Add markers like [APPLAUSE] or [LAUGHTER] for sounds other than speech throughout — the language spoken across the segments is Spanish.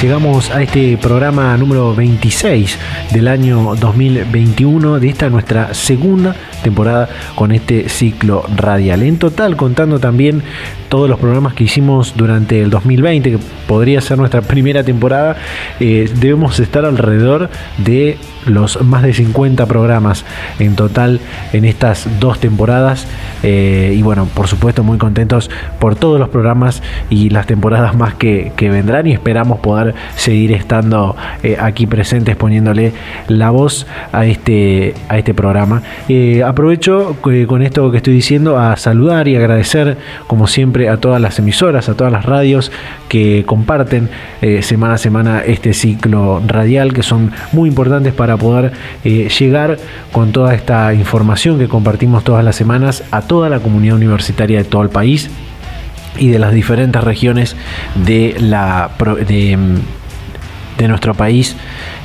Llegamos a este programa número 26 del año 2021 de esta nuestra segunda temporada con este ciclo radial. En total, contando también todos los programas que hicimos durante el 2020, que podría ser nuestra [LAUGHS] primera temporada, eh, debemos estar alrededor de los más de 50 programas en total en estas dos temporadas. Eh, y bueno, por supuesto muy contentos por todos los programas y las temporadas más que, vendrán y esperamos poder seguir estando eh, aquí presentes poniéndole la voz a este, a este programa. aprovecho con esto que estoy diciendo a saludar y agradecer como siempre a todas las emisoras, a todas las radios que comparten eh, semana a semana este ciclo radial, que son muy importantes para poder eh, llegar con toda esta información que compartimos todas las semanas a toda la comunidad universitaria de todo el país y de las diferentes regiones de, la, de, de nuestro país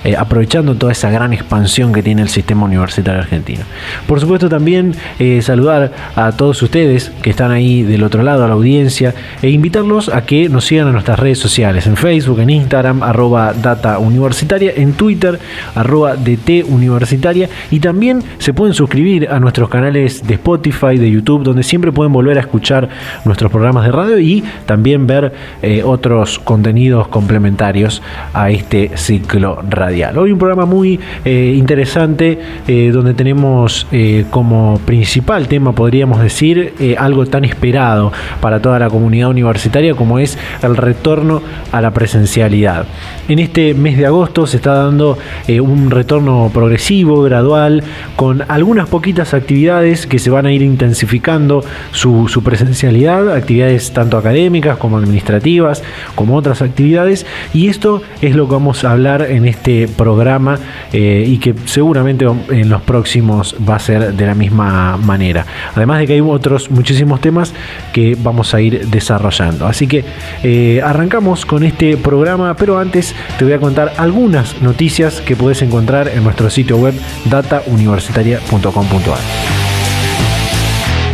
eh, aprovechando toda esa gran expansión que tiene el sistema universitario argentino. Por supuesto también eh, saludar a todos ustedes que están ahí del otro lado, a la audiencia, e invitarlos a que nos sigan en nuestras redes sociales, en Facebook, en Instagram, arroba data universitaria, en Twitter, arroba DT universitaria, y también se pueden suscribir a nuestros canales de Spotify, de YouTube, donde siempre pueden volver a escuchar nuestros programas de radio y también ver eh, otros contenidos complementarios a este ciclo radio. Hoy un programa muy eh, interesante eh, donde tenemos eh, como principal tema, podríamos decir, algo tan esperado para toda la comunidad universitaria como es el retorno a la presencialidad. En este mes de agosto se está dando un retorno progresivo, gradual, con algunas poquitas actividades que se van a ir intensificando su, su presencialidad, actividades tanto académicas como administrativas, como otras actividades, y esto es lo que vamos a hablar en este programa eh, y que seguramente en los próximos va a ser de la misma manera. Además de que hay otros muchísimos temas que vamos a ir desarrollando. Así que eh, arrancamos con este programa, pero antes te voy a contar algunas noticias que puedes encontrar en nuestro sitio web datauniversitaria.com.ar.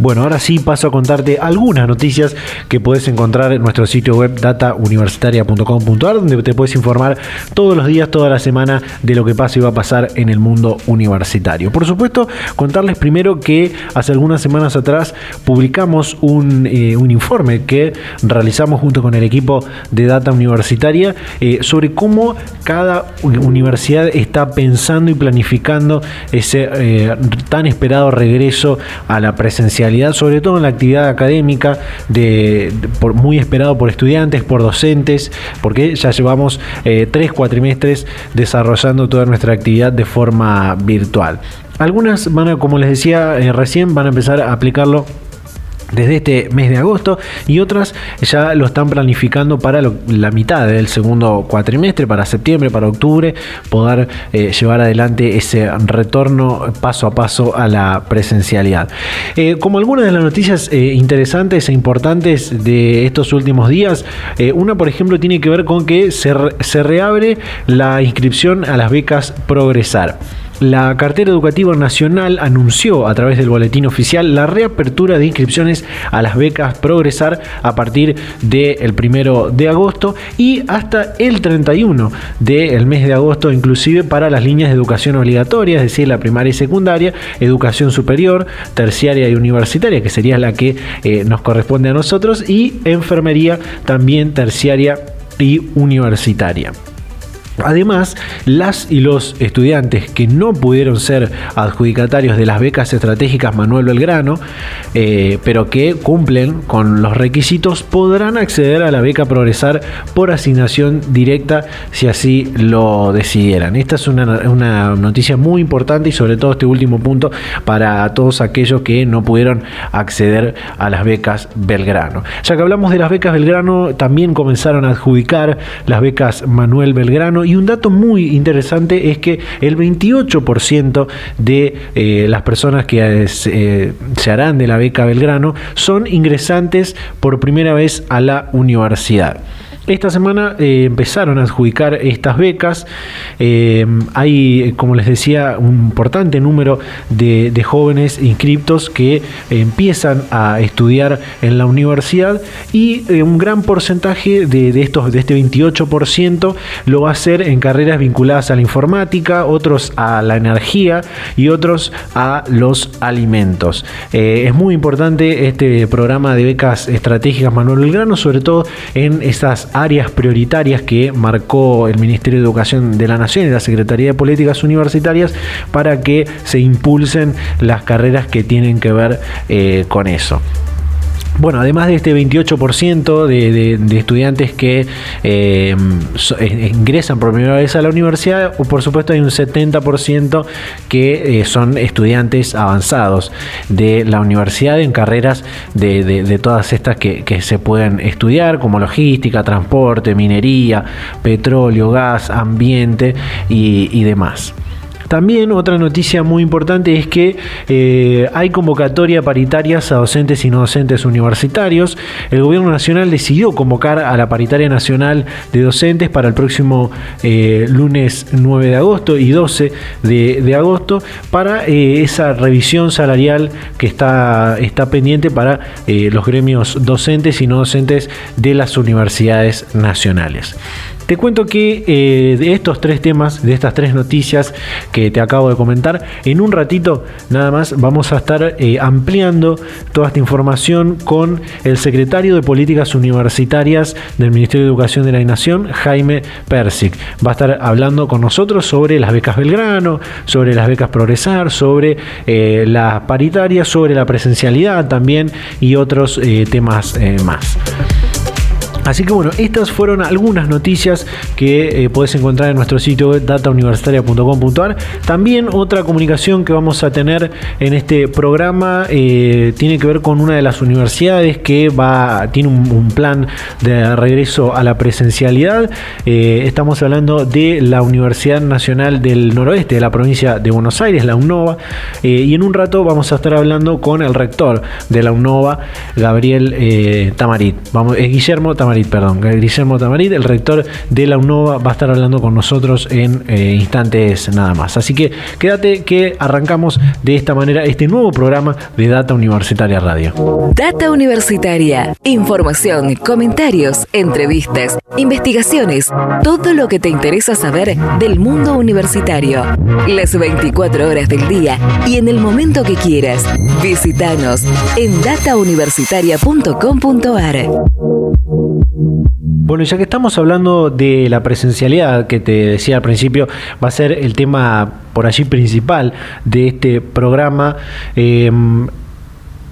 Bueno, ahora sí paso a contarte algunas noticias que puedes encontrar en nuestro sitio web datauniversitaria.com.ar, donde te puedes informar todos los días, toda la semana de lo que pasa y va a pasar en el mundo universitario. Por supuesto, contarles primero que hace algunas semanas atrás publicamos un, eh, informe que realizamos junto con el equipo de Data Universitaria eh, sobre cómo cada universidad está pensando y planificando ese eh, tan esperado regreso a la presencialidad sobre todo en la actividad académica, de, por, muy esperado por estudiantes, por docentes, porque ya llevamos eh, tres cuatrimestres desarrollando toda nuestra actividad de forma virtual. Algunas van a, como les decía eh, recién, van a empezar a aplicarlo desde este mes de agosto y otras ya lo están planificando para la mitad del segundo cuatrimestre, para septiembre, para octubre, poder eh, llevar adelante ese retorno paso a paso a la presencialidad. Eh, como algunas de las noticias eh, interesantes e importantes de estos últimos días, una por ejemplo tiene que ver con que se, se reabre la inscripción a las becas Progresar. La cartera educativa nacional anunció a través del boletín oficial la reapertura de inscripciones a las becas Progresar a partir del primero de agosto y hasta el 31 del mes de agosto, inclusive para las líneas de educación obligatoria, es decir, la primaria y secundaria, educación superior, terciaria y universitaria, que sería la que eh, nos corresponde a nosotros, y enfermería también terciaria y universitaria. Además, las y los estudiantes que no pudieron ser adjudicatarios de las becas estratégicas Manuel Belgrano, eh, pero que cumplen con los requisitos, podrán acceder a la beca Progresar por asignación directa si así lo decidieran. Esta es una, noticia muy importante y sobre todo este último punto para todos aquellos que no pudieron acceder a las becas Belgrano. Ya que hablamos de las becas Belgrano, también comenzaron a adjudicar las becas Manuel Belgrano un dato muy interesante es que el 28% de eh, las personas que eh, se harán de la beca Belgrano son ingresantes por primera vez a la universidad. Esta semana eh, empezaron a adjudicar estas becas. Eh, hay, como les decía, un importante número de, jóvenes inscriptos que empiezan a estudiar en la universidad y eh, un gran porcentaje de, estos, de este 28% lo va a hacer en carreras vinculadas a la informática, otros a la energía y otros a los alimentos. es muy importante este programa de becas estratégicas Manuel Belgrano, sobre todo en estas áreas prioritarias que marcó el Ministerio de Educación de la Nación y la Secretaría de Políticas Universitarias para que se impulsen las carreras que tienen que ver eh, con eso. Bueno, además de este 28% de, estudiantes que eh, eh, ingresan por primera vez a la universidad, por supuesto hay un 70% que eh, son estudiantes avanzados de la universidad en carreras de, todas estas que, se pueden estudiar, como logística, transporte, minería, petróleo, gas, ambiente y demás. También otra noticia muy importante es que eh, hay convocatoria paritarias a docentes y no docentes universitarios. El gobierno nacional decidió convocar a la paritaria nacional de docentes para el próximo eh, lunes 9 de agosto y 12 de, agosto para eh, esa revisión salarial que está, está pendiente para los gremios docentes y no docentes de las universidades nacionales. Te cuento que eh, de estos tres temas, de estas tres noticias que te acabo de comentar, en un ratito nada más vamos a estar eh, ampliando toda esta información con el secretario de Políticas Universitarias del Ministerio de Educación de la Nación, Jaime Persic. Va a estar hablando con nosotros sobre las becas Belgrano, sobre las becas Progresar, sobre eh, las paritarias, sobre la presencialidad también y otros temas más. Así que bueno, estas fueron algunas noticias que eh, puedes encontrar en nuestro sitio datauniversitaria.com.ar. También otra comunicación que vamos a tener en este programa eh, tiene que ver con una de las universidades que va tiene un, plan de regreso a la presencialidad. Eh, estamos hablando de la Universidad Nacional del Noroeste de la provincia de Buenos Aires, la UNOVA. y en un rato vamos a estar hablando con el rector de la UNOVA, Gabriel Tamarit. Vamos, Guillermo Tamarit perdón, Guillermo Tamarit, el rector de la UNOVA, va a estar hablando con nosotros en eh, instantes nada más. Así que quédate que arrancamos de esta manera este nuevo programa de Data Universitaria Radio. Data Universitaria, información, comentarios, entrevistas, investigaciones, todo lo que te interesa saber del mundo universitario. Las 24 horas del día y en el momento que quieras. Visítanos en datauniversitaria.com.ar. Bueno, ya que estamos hablando de la presencialidad, que te decía al principio, va a ser el tema por allí principal de este programa. Em,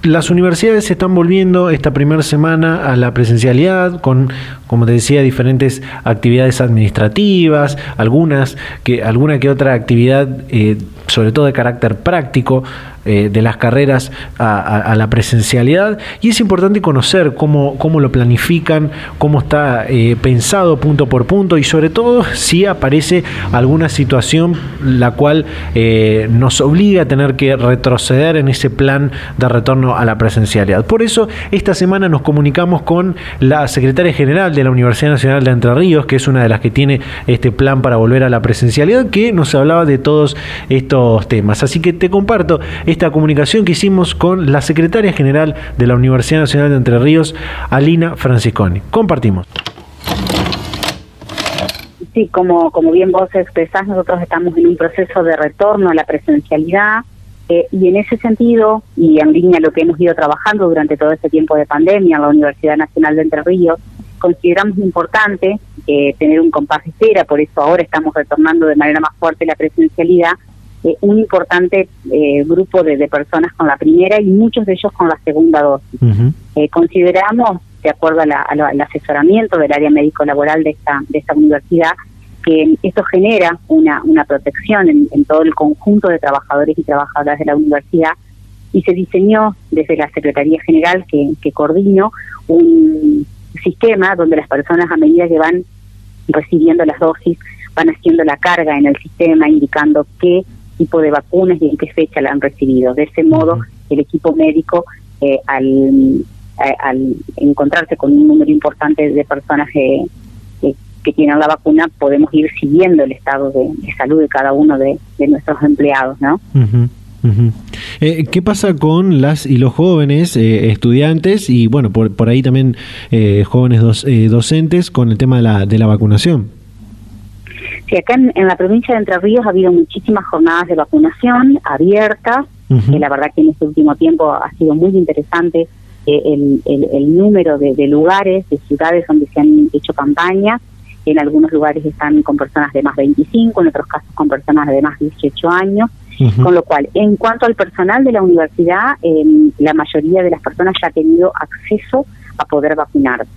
las universidades se están volviendo esta primera semana a la presencialidad con, como te decía, diferentes actividades administrativas, algunas que, alguna que otra actividad, eh, sobre todo de carácter práctico, eh, de las carreras a, la presencialidad y es importante conocer cómo, cómo lo planifican, cómo está eh, pensado punto por punto y sobre todo si aparece alguna situación la cual eh, nos obliga a tener que retroceder en ese plan de retorno a la presencialidad. Por eso esta semana nos comunicamos con la secretaria general de la Universidad Nacional de Entre Ríos, que es una de las que tiene este plan para volver a la presencialidad, que nos hablaba de todos estos temas. Así que te comparto esta comunicación que hicimos con la secretaria general de la Universidad Nacional de Entre Ríos, Alina Francisconi. Compartimos. Sí, como, como bien vos expresás, nosotros estamos en un proceso de retorno a la presencialidad eh, y en ese sentido, y en línea a lo que hemos ido trabajando durante todo este tiempo de pandemia en la Universidad Nacional de Entre Ríos, consideramos importante eh, tener un compás de espera, por eso ahora estamos retornando de manera más fuerte la presencialidad, eh, un importante eh, grupo de, personas con la primera y muchos de ellos con la segunda dosis. Eh, consideramos, de acuerdo al asesoramiento del área médico-laboral de esta, de esta universidad, que esto genera una, una protección en, todo el conjunto de trabajadores y trabajadoras de la universidad y se diseñó desde la Secretaría General que, que coordino un sistema donde las personas a medida que van recibiendo las dosis van haciendo la carga en el sistema indicando qué tipo de vacunas y en qué fecha la han recibido. De ese modo, el equipo médico, eh, al, al encontrarse con un número importante de personas que, que, tienen la vacuna, podemos ir siguiendo el estado de, salud de cada uno de, nuestros empleados, ¿no? Eh, ¿Qué pasa con las y los jóvenes eh, estudiantes y, bueno, por, por ahí también jóvenes docentes con el tema de la, de la vacunación? Sí, acá en, la provincia de Entre Ríos ha habido muchísimas jornadas de vacunación abiertas, y la verdad que en este último tiempo ha sido muy interesante eh, el, el, número de, lugares, de ciudades donde se han hecho campañas. En algunos lugares están con personas de más 25, en otros casos con personas de más 18 años. Con lo cual, en cuanto al personal de la universidad, em, la mayoría de las personas ya ha tenido acceso a poder vacunarse.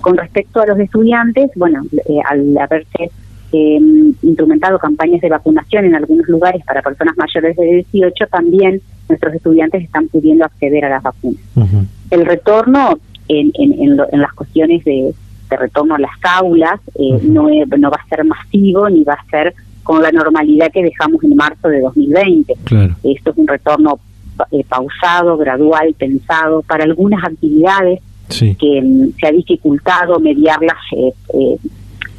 Con respecto a los estudiantes, bueno, eh, al haberse eh, instrumentado campañas de vacunación en algunos lugares para personas mayores de 18, también nuestros estudiantes están pudiendo acceder a las vacunas. El retorno en, en, las cuestiones de, retorno a las aulas eh, no, no va a ser masivo ni va a ser con la normalidad que dejamos en marzo de 2020. Esto es un retorno eh, pausado, gradual, pensado para algunas actividades que mm, se ha dificultado mediarlas eh, eh,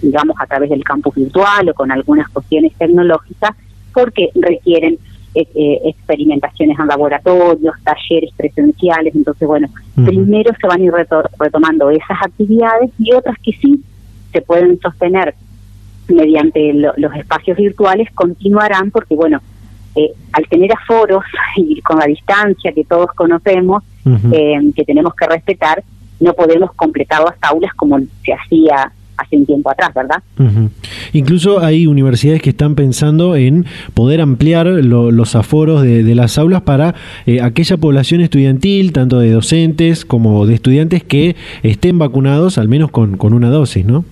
digamos, a través del campus virtual o con algunas cuestiones tecnológicas, porque requieren eh, eh, experimentaciones en laboratorios, talleres presenciales. Entonces, bueno, primero se van a ir retomando esas actividades y otras que sí se pueden sostener mediante los espacios virtuales continuarán porque, bueno, eh, al tener aforos y con la distancia que todos conocemos, que tenemos que respetar, no podemos completar las aulas como se hacía hace un tiempo atrás, ¿verdad? Incluso hay universidades que están pensando en poder ampliar los aforos de, las aulas para eh, aquella población estudiantil, tanto de docentes como de estudiantes que estén vacunados al menos con, con una dosis, ¿no?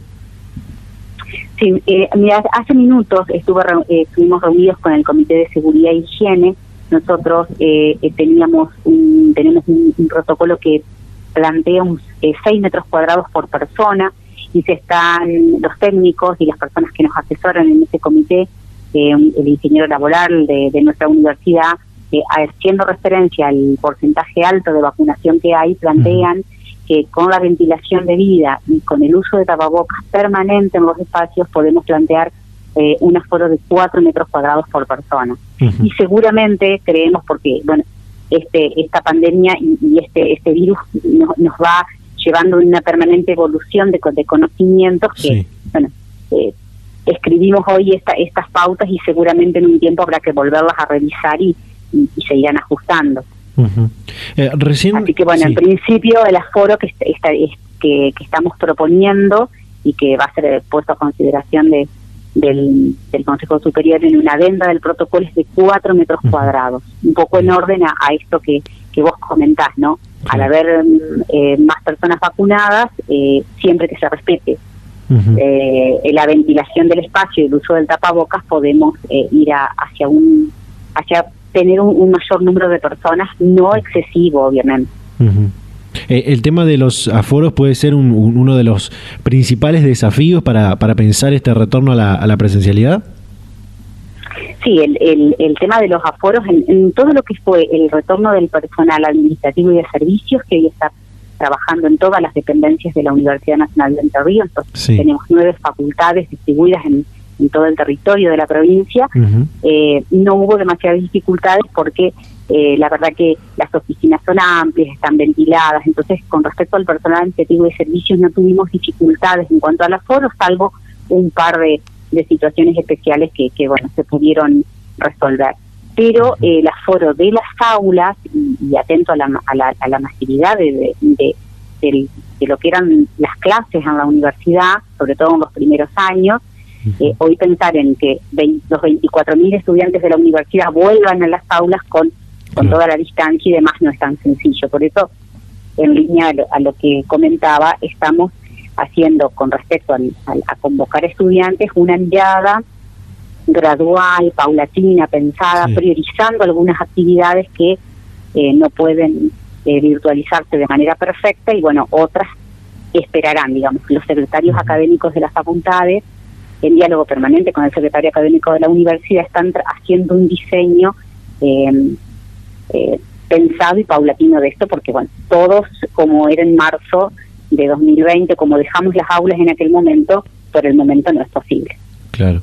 Sí, eh, mira, hace minutos estuve, eh, estuvimos reunidos con el Comité de Seguridad e Higiene. Nosotros eh, teníamos un, tenemos un, protocolo que plantea un, 6 metros cuadrados por persona y se están los técnicos y las personas que nos asesoran en ese comité, eh, el ingeniero laboral de, nuestra universidad, eh, haciendo referencia al porcentaje alto de vacunación que hay, plantean que con la ventilación de vida y con el uso de tapabocas permanente en los espacios podemos plantear eh, un aforo de 4 metros cuadrados por persona. Y seguramente creemos, porque bueno, este esta pandemia y, este este virus nos, nos va llevando una permanente evolución de, de conocimientos que, bueno, eh, escribimos hoy esta, estas pautas y seguramente en un tiempo habrá que volverlas a revisar y, y, se irán ajustando. Eh, recién, Así que bueno, en principio el aforo que, está, que, que estamos proponiendo y que va a ser puesto a consideración de, del, Consejo Superior en una venda del protocolo es de cuatro metros cuadrados, un poco en orden a, a esto que, que vos comentás, ¿no? al haber eh, más personas vacunadas, eh, siempre que se respete eh, la ventilación del espacio y el uso del tapabocas, podemos ir hacia un hacia tener un, mayor número de personas, no excesivo, obviamente. Eh, el tema de los aforos puede ser uno de los principales desafíos para, para pensar este retorno a la, a la presencialidad. Sí, el, el, el, tema de los aforos, en, todo lo que fue el retorno del personal administrativo y de servicios, que hoy está trabajando en todas las dependencias de la Universidad Nacional de Entre Ríos, tenemos nueve facultades distribuidas en, en todo el territorio de la provincia, eh, no hubo demasiadas dificultades porque eh, la verdad que las oficinas son amplias, están ventiladas, entonces con respecto al personal administrativo y servicios no tuvimos dificultades en cuanto al aforo, salvo un par de, situaciones especiales que, que, bueno, se pudieron resolver. Pero eh, el aforo de las aulas, y, atento a la, a la, a la masividad de, de, de lo que eran las clases en la universidad, sobre todo en los primeros años, eh, hoy pensar en que los 24.000 estudiantes de la universidad vuelvan a las aulas con, con toda la distancia y demás no es tan sencillo. Por eso, en línea a lo, que comentaba, estamos haciendo con respecto a convocar estudiantes una mirada gradual, paulatina, pensada, priorizando algunas actividades que eh, no pueden eh, virtualizarse de manera perfecta y bueno, otras esperarán, digamos, los secretarios académicos de las facultades en diálogo permanente con el secretario académico de la universidad, están haciendo un diseño em, eh, pensado y paulatino de esto, porque bueno, todos, como era en marzo de 2020, como dejamos las aulas en aquel momento, por el momento no es posible. Claro.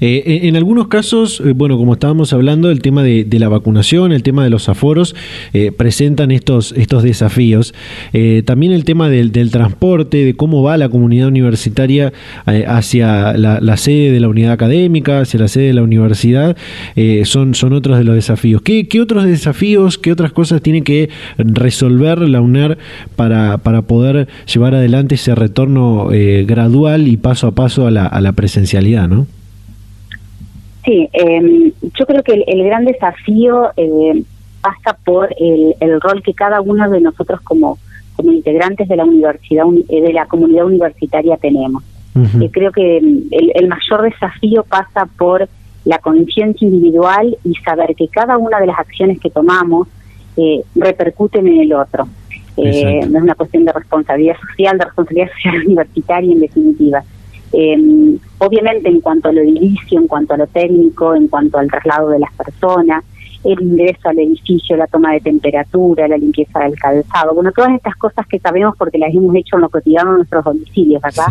Eh, en algunos casos, eh, bueno, como estábamos hablando, el tema de, la vacunación, el tema de los aforos, eh, presentan estos, estos desafíos. también el tema del, transporte, de cómo va la comunidad universitaria hacia la, sede de la unidad académica, hacia la sede de la universidad, son, son otros de los desafíos. ¿Qué, otros desafíos, qué otras cosas tiene que resolver la UNER para, para poder llevar adelante ese retorno gradual y paso a paso a la, a la presencialidad, ¿no? Sí, eh, yo creo que el, gran desafío eh, pasa por el, el, rol que cada uno de nosotros como, como integrantes de la universidad, eh, de la comunidad universitaria tenemos. Uh creo que el, el, mayor desafío pasa por la conciencia individual y saber que cada una de las acciones que tomamos eh, repercuten en el otro. No es una cuestión de responsabilidad social, de responsabilidad [LAUGHS] social universitaria en definitiva. Eh, obviamente en cuanto a lo edilicio, en cuanto a lo técnico, en cuanto al traslado de las personas, el ingreso al edificio, la toma de temperatura, la limpieza del calzado, bueno, todas estas cosas que sabemos porque las hemos hecho en lo cotidiano en nuestros domicilios, ¿verdad?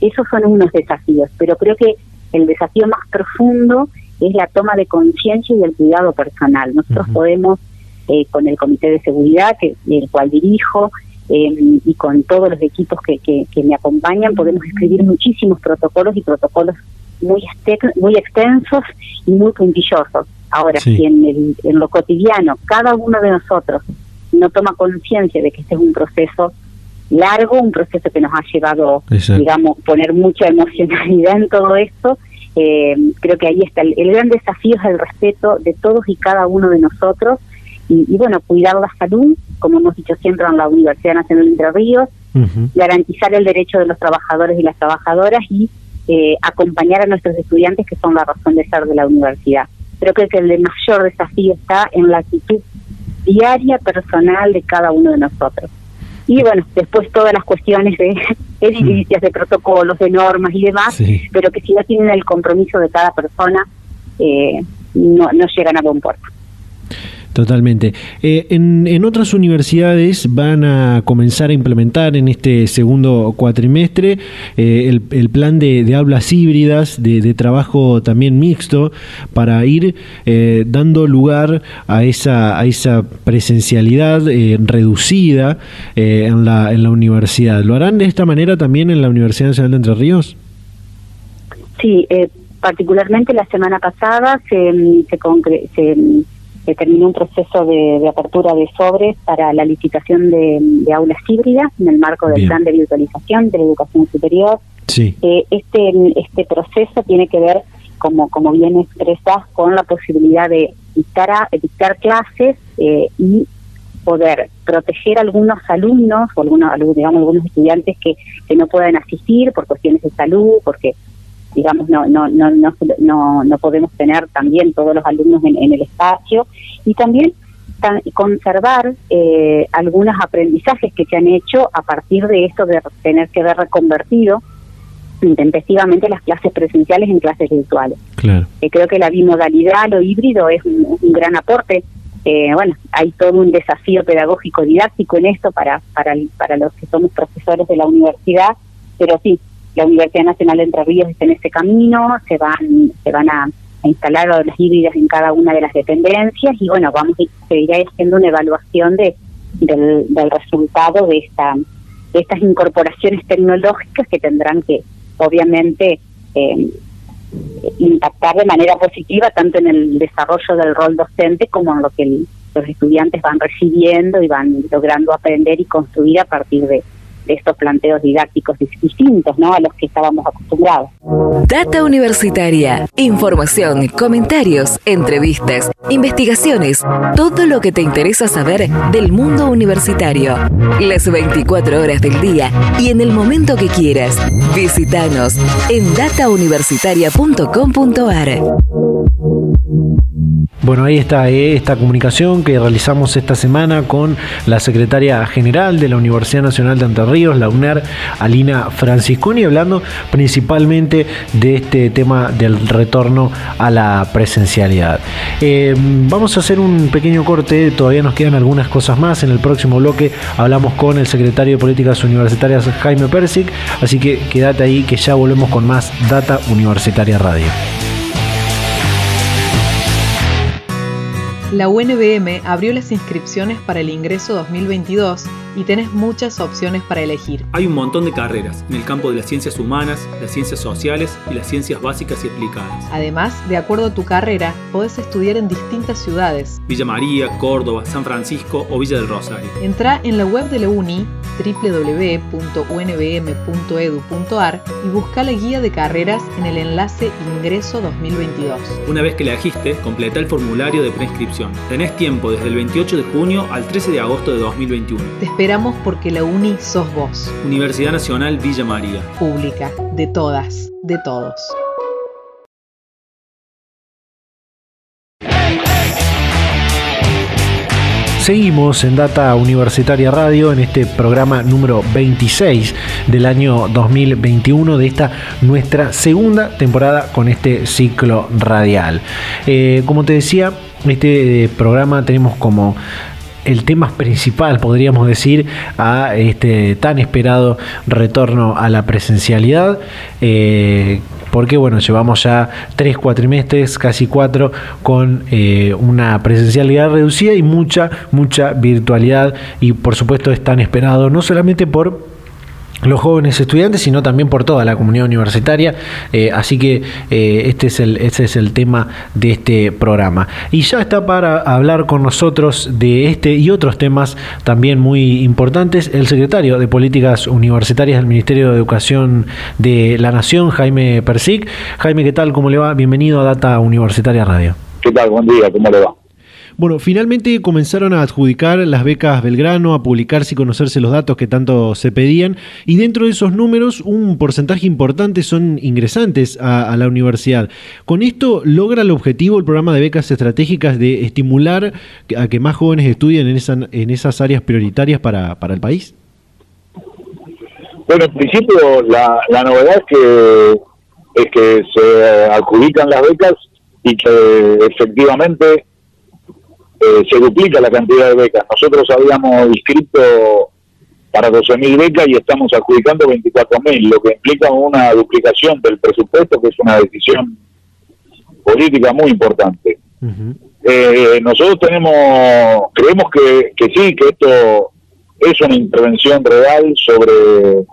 Esos son unos desafíos, pero creo que el desafío más profundo es la toma de conciencia y el cuidado personal. Nosotros podemos, eh, con el Comité de Seguridad, que el cual dirijo, eh, y con todos los equipos que, que, me acompañan podemos escribir muchísimos protocolos y protocolos muy, muy extensos y muy puntillosos. Ahora, si en, el, en lo cotidiano cada uno de nosotros no toma conciencia de que este es un proceso largo, un proceso que nos ha llevado, digamos, poner mucha emocionalidad en todo esto, eh, creo que ahí está el, el, gran desafío es el respeto de todos y cada uno de nosotros y, bueno, cuidar la salud, como hemos dicho siempre en la Universidad Nacional de Entre Ríos, garantizar el derecho de los trabajadores y las trabajadoras y eh, acompañar a nuestros estudiantes que son la razón de ser de la universidad. Creo que el mayor desafío está en la actitud diaria, personal de cada uno de nosotros. Y bueno, después todas las cuestiones de [LAUGHS] edilicias, de protocolos, de normas y demás, pero que si no tienen el compromiso de cada persona, eh, no, no llegan a buen puerto. Totalmente. Eh, en, otras universidades van a comenzar a implementar en este segundo cuatrimestre eh, el, plan de, aulas híbridas, de, trabajo también mixto, para ir eh, dando lugar a esa, a esa presencialidad reducida en, la, en la universidad. ¿Lo harán de esta manera también en la Universidad Nacional de Entre Ríos? Sí, particularmente la semana pasada se, se, se se terminó un proceso de, apertura de sobres para la licitación de, aulas híbridas en el marco del plan de virtualización de la educación superior. Sí. Eh, este, este proceso tiene que ver, como, como bien expresas, con la posibilidad de dictar, a, dictar clases eh, y poder proteger a algunos alumnos o algunos, digamos, algunos estudiantes que, que no puedan asistir por cuestiones de salud, porque digamos, no, no, no, no, no, podemos tener también todos los alumnos en, el espacio y también conservar eh, algunos aprendizajes que se han hecho a partir de esto de tener que ver reconvertido intempestivamente las clases presenciales en clases virtuales. Claro. Eh, creo que la bimodalidad, lo híbrido, es un, gran aporte. Eh, bueno, hay todo un desafío pedagógico didáctico en esto para, para, para los que somos profesores de la universidad, pero sí, la Universidad Nacional de Entre Ríos está en ese camino, se van, se van a, instalar las híbridas en cada una de las dependencias y bueno, vamos a seguir haciendo una evaluación de, del, del resultado de esta de estas incorporaciones tecnológicas que tendrán que obviamente eh, impactar de manera positiva tanto en el desarrollo del rol docente como en lo que los estudiantes van recibiendo y van logrando aprender y construir a partir de, de estos planteos didácticos distintos ¿no? a los que estábamos acostumbrados. Data Universitaria. Información, comentarios, entrevistas, investigaciones, todo lo que te interesa saber del mundo universitario. Las 24 horas del día y en el momento que quieras. Visítanos en datauniversitaria.com.ar. Bueno, ahí está eh, esta comunicación que realizamos esta semana con la secretaria general de la Universidad Nacional de Entre Ríos, la UNER, Alina Francisconi, hablando principalmente de este tema del retorno a la presencialidad. Eh, vamos a hacer un pequeño corte, todavía nos quedan algunas cosas más. En el próximo bloque hablamos con el secretario de Políticas Universitarias, Jaime Persic, así que quédate ahí que ya volvemos con más Data Universitaria Radio. La UNBM abrió las inscripciones para el ingreso 2022 y tenés muchas opciones para elegir. Hay un montón de carreras en el campo de las ciencias humanas, las ciencias sociales y las ciencias básicas y aplicadas. Además, de acuerdo a tu carrera, podés estudiar en distintas ciudades. Villa María, Córdoba, San Francisco o Villa del Rosario. Entra en la web de la UNI www.unbm.edu.ar y busca la guía de carreras en el enlace Ingreso 2022. Una vez que la elegiste, completa el formulario de preinscripción. Tenés tiempo desde el 28 de junio al 13 de agosto de 2021 esperamos porque la UNI sos vos. Universidad Nacional Villa María. Pública, de todas, de todos. Seguimos en Data Universitaria Radio en este programa número 26 del año 2021 de esta nuestra segunda temporada con este ciclo radial. Eh, como te decía, este programa tenemos como el tema principal, podríamos decir, a este tan esperado retorno a la presencialidad. Eh, porque bueno, llevamos ya tres cuatrimestres, casi cuatro, con eh, una presencialidad reducida y mucha, mucha virtualidad. Y por supuesto es tan esperado, no solamente por los jóvenes estudiantes, sino también por toda la comunidad universitaria. Eh, así que eh, este, es el, este es el tema de este programa. Y ya está para hablar con nosotros de este y otros temas también muy importantes el secretario de Políticas Universitarias del Ministerio de Educación de la Nación, Jaime Persic. Jaime, ¿qué tal? ¿Cómo le va? Bienvenido a Data Universitaria Radio. ¿Qué tal? Buen día, ¿cómo le va? Bueno, finalmente comenzaron a adjudicar las becas Belgrano, a publicarse y conocerse los datos que tanto se pedían, y dentro de esos números un porcentaje importante son ingresantes a, la universidad. ¿Con esto logra el objetivo el programa de becas estratégicas de estimular a que más jóvenes estudien en, esa, en esas áreas prioritarias para, para el país? Bueno, en principio la, la novedad es que, es que se adjudican las becas y que efectivamente eh, se duplica la cantidad de becas. Nosotros habíamos inscrito para 12.000 becas y estamos adjudicando 24.000, lo que implica una duplicación del presupuesto, que es una decisión política muy importante. Eh, nosotros tenemos, creemos que, que sí, que esto es una intervención real sobre,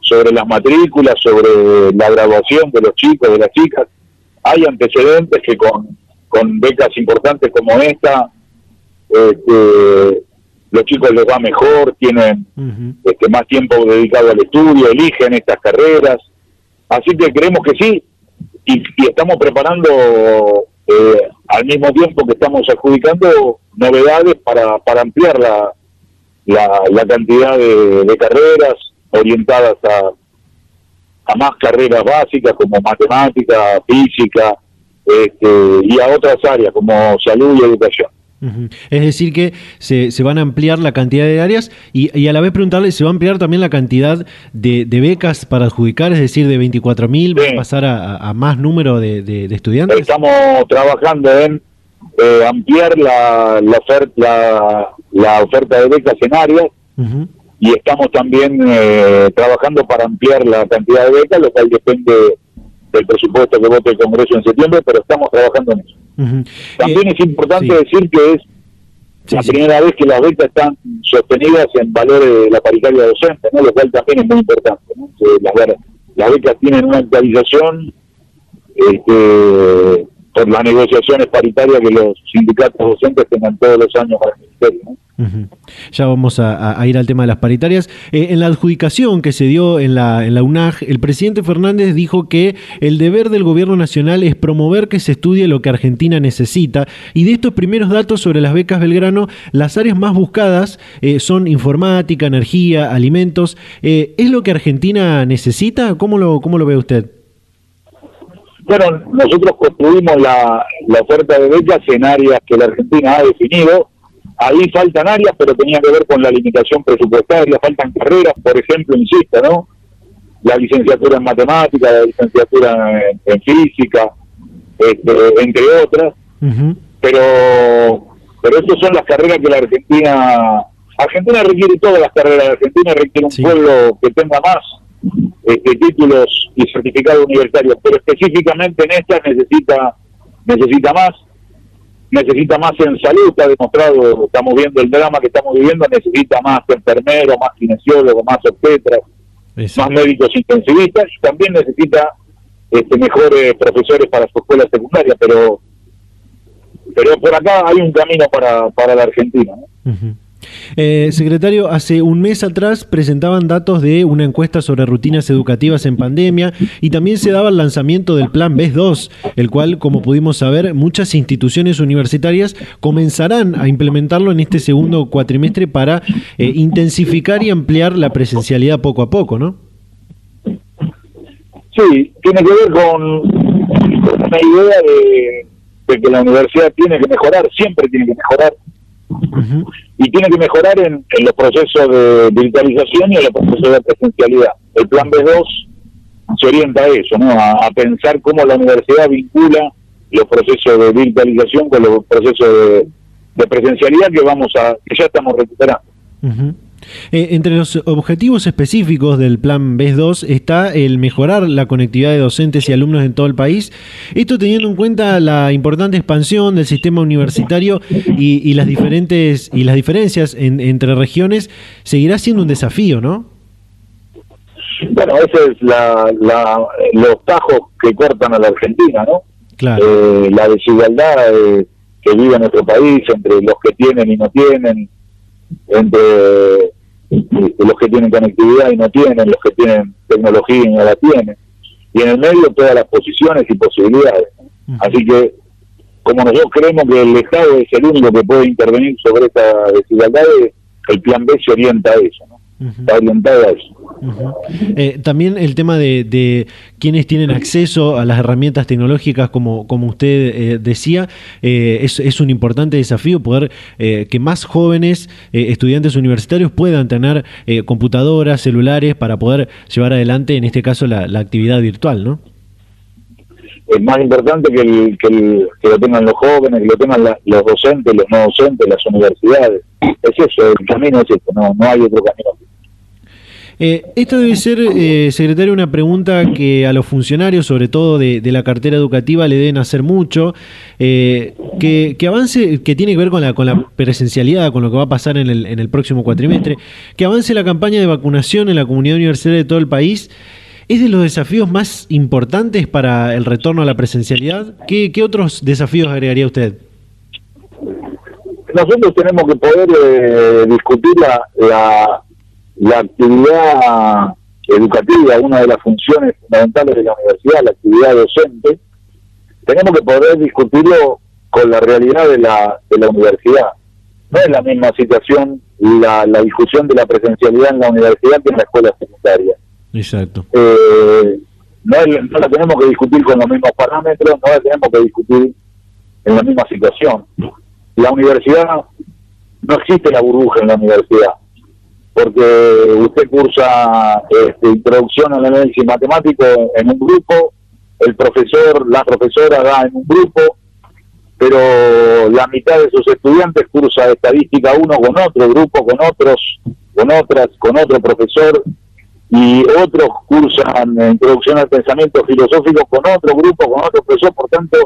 sobre las matrículas, sobre la graduación de los chicos, de las chicas. Hay antecedentes que con, con becas importantes como esta este, los chicos les va mejor, tienen este, más tiempo dedicado al estudio, eligen estas carreras. Así que creemos que sí, y, estamos preparando eh, al mismo tiempo que estamos adjudicando novedades para, para ampliar la, la, cantidad de, carreras orientadas a, a más carreras básicas como matemática, física, este, y a otras áreas como salud y educación. Es decir, que se, se, van a ampliar la cantidad de áreas y, a la vez preguntarle, ¿se va a ampliar también la cantidad de, becas para adjudicar? Es decir, de 24.000 va a pasar a, más número de, estudiantes. Estamos trabajando en eh, ampliar la, la, oferta, la, oferta de becas en áreas y estamos también eh, trabajando para ampliar la cantidad de becas, lo cual depende del presupuesto que vote el Congreso en septiembre, pero estamos trabajando en eso. También es importante decir que es la primera vez que las becas están sostenidas en valores de la paritaria docente, ¿no? lo cual también es muy importante. Las, las, becas tienen una actualización este, por las negociaciones paritarias que los sindicatos docentes tengan todos los años para el Ministerio. Ya vamos a, ir al tema de las paritarias. Eh, en la adjudicación que se dio en la, en UNAG, el presidente Fernández dijo que el deber del gobierno nacional es promover que se estudie lo que Argentina necesita. Y de estos primeros datos sobre las becas Belgrano, las áreas más buscadas eh, son informática, energía, alimentos. Eh, ¿Es lo que Argentina necesita? ¿Cómo lo, cómo lo ve usted? Bueno, nosotros construimos la oferta de becas en áreas que la Argentina ha definido Ahí faltan áreas, pero tenía que ver con la limitación presupuestaria, faltan carreras, por ejemplo, insisto, ¿no? La licenciatura en matemáticas, la licenciatura en, física, este, entre otras. Pero pero estas son las carreras que la Argentina... Argentina requiere todas las carreras, Argentina requiere un pueblo que tenga más este, títulos y certificados universitarios, pero específicamente en estas necesita necesita más necesita más en salud, está demostrado, estamos viendo el drama que estamos viviendo, necesita más enfermeros, más kinesiólogos, más obstetras, más médicos intensivistas y también necesita este, mejores profesores para su escuela secundaria, pero pero por acá hay un camino para, para la Argentina. ¿no? Eh, secretario, hace un mes atrás presentaban datos de una encuesta sobre rutinas educativas en pandemia y también se daba el lanzamiento del Plan BES 2, el cual, como pudimos saber, muchas instituciones universitarias comenzarán a implementarlo en este segundo cuatrimestre para eh, intensificar y ampliar la presencialidad poco a poco, ¿no? Sí, tiene que ver con, una idea de que la universidad tiene que mejorar, siempre tiene que mejorar y tiene que mejorar en, los procesos de digitalización y en los procesos de presencialidad. El plan B2 se orienta a eso, ¿no? a, pensar cómo la universidad vincula los procesos de digitalización con los procesos de, presencialidad que vamos a que ya estamos recuperando. Eh, entre los objetivos específicos del Plan BES 2 está el mejorar la conectividad de docentes y alumnos en todo el país. Esto teniendo en cuenta la importante expansión del sistema universitario y, las diferentes y las diferencias entre regiones, seguirá siendo un desafío, ¿no? Bueno, ese es la, los tajos que cortan a la Argentina, ¿no? Eh, la desigualdad eh, que vive nuestro país entre los que tienen y no tienen, entre los que tienen conectividad y no tienen, los que tienen tecnología y no la tienen, y en el medio todas las posiciones y posibilidades. Así que, como nosotros creemos que el Estado es el único que puede intervenir sobre esta desigualdad, el plan B se orienta a eso, ¿no? Está orientado a eso. Eh, también el tema de, quienes tienen acceso a las herramientas tecnológicas, como, como usted eh, decía, eh, es, un importante desafío poder que más jóvenes estudiantes universitarios puedan tener computadoras, celulares para poder llevar adelante, en este caso, la, actividad virtual, ¿no? Es más importante que, que, lo tengan los jóvenes, que lo tengan los docentes, los no docentes, las universidades. Es eso, el camino es este, no, no hay otro camino. Eh, esto debe ser, eh, secretario, una pregunta que a los funcionarios, sobre todo de, la cartera educativa, le deben hacer mucho. Eh, que, avance, que tiene que ver con la, con la presencialidad, con lo que va a pasar en el, en el próximo cuatrimestre, que avance la campaña de vacunación en la comunidad universitaria de todo el país. ¿Es de los desafíos más importantes para el retorno a la presencialidad? ¿Qué, otros desafíos agregaría usted? Nosotros tenemos que poder eh, discutir la, la actividad educativa, una de las funciones fundamentales de la universidad, la actividad docente, tenemos que poder discutirlo con la realidad de la, de la universidad. No es la misma situación la, la discusión de la presencialidad en la universidad que en la escuela secundaria. Exacto. Eh, no, no la tenemos que discutir con los mismos parámetros, no la tenemos que discutir en la misma situación. La universidad, no existe la burbuja en la universidad, porque usted cursa este, introducción al análisis matemático en un grupo, el profesor, la profesora da en un grupo, pero la mitad de sus estudiantes cursa estadística uno con otro grupo, con otros, con otras, con otro profesor, y otros cursan introducción al pensamiento filosófico con otro grupo, con otro profesor, por tanto,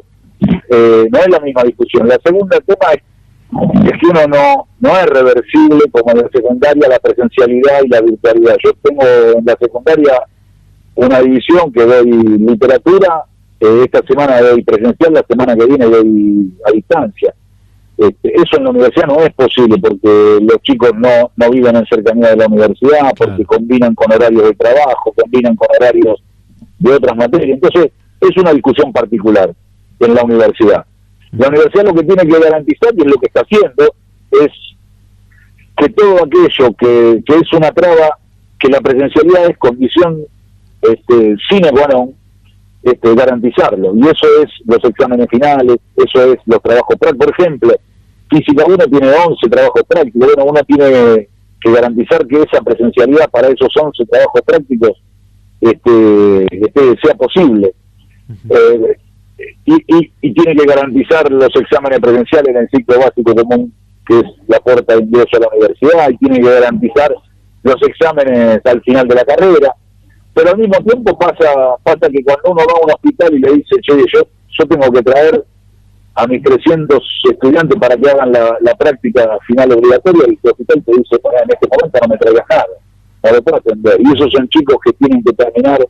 eh, no es la misma discusión. La segunda tema es, que uno no, no es reversible como en la secundaria la presencialidad y la virtualidad. Yo tengo en la secundaria una división que doy literatura, eh, esta semana doy presencial, la semana que viene doy a distancia. Este, eso en la universidad no es posible porque los chicos no, no viven en cercanía de la universidad, porque combinan con horarios de trabajo, combinan con horarios de otras materias. Entonces, es una discusión particular en la universidad. La universidad lo que tiene que garantizar, y es lo que está haciendo, es que todo aquello que, que es una traba, que la presencialidad es condición este, sine qua non, este, garantizarlo. Y eso es los exámenes finales, eso es los trabajos prácticos. Por ejemplo, Física 1 tiene 11 trabajos prácticos. Bueno, uno tiene que garantizar que esa presencialidad para esos 11 trabajos prácticos este, este sea posible. Eh, y, y, tiene que garantizar los exámenes presenciales en el ciclo básico común, que es la puerta de ingreso a la universidad, y tiene que garantizar los exámenes al final de la carrera. Pero al mismo tiempo pasa, pasa que cuando uno va a un hospital y le dice, che, yo, yo tengo que traer a mis 300 estudiantes para que hagan la, práctica final obligatoria, el hospital te dice, en este momento no me traigas nada, no lo puedo atender. Y esos son chicos que tienen que terminar